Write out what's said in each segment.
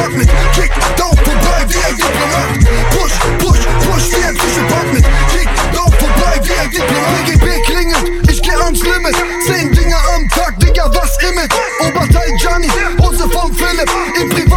getrocknet. Kick, doch vorbei wie ein Diplomat. Push, push, push wie ein Fischepacknet. Kick, doch vorbei wie ein Diplomat. BGB klingelt, ich geh ans Limit. Zehn Dinger am Tag, Digga, was Image? Oberteil Gianni, Hose von Philipp. Im Pri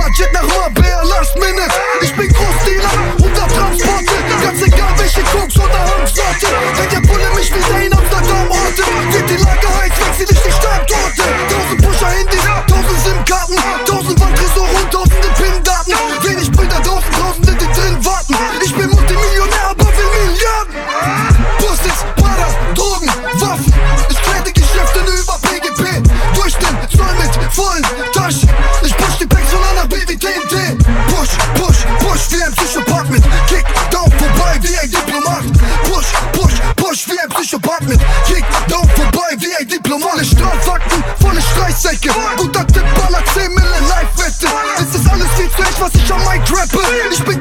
warten. Ich bin Multimillionär, aber will Milliarden. Pussys, Para, Drogen, Waffen. Ich die Geschäfte über PGP. Durch den Zoll mit vollen Taschen. Ich push die Packs von einer Baby TNT. Push, push, push wie ein Psychopath mit Kick down vorbei wie ein Diplomat. Push, push, push wie ein Psychopath mit Kick down vorbei wie ein Diplomat. Volle Strafakten, volle Streichsäcke. Guter Tipp, Baller 10 Mille Live-Wette. Es ist alles viel zu echt, was ich am Mic rappe. Ich bin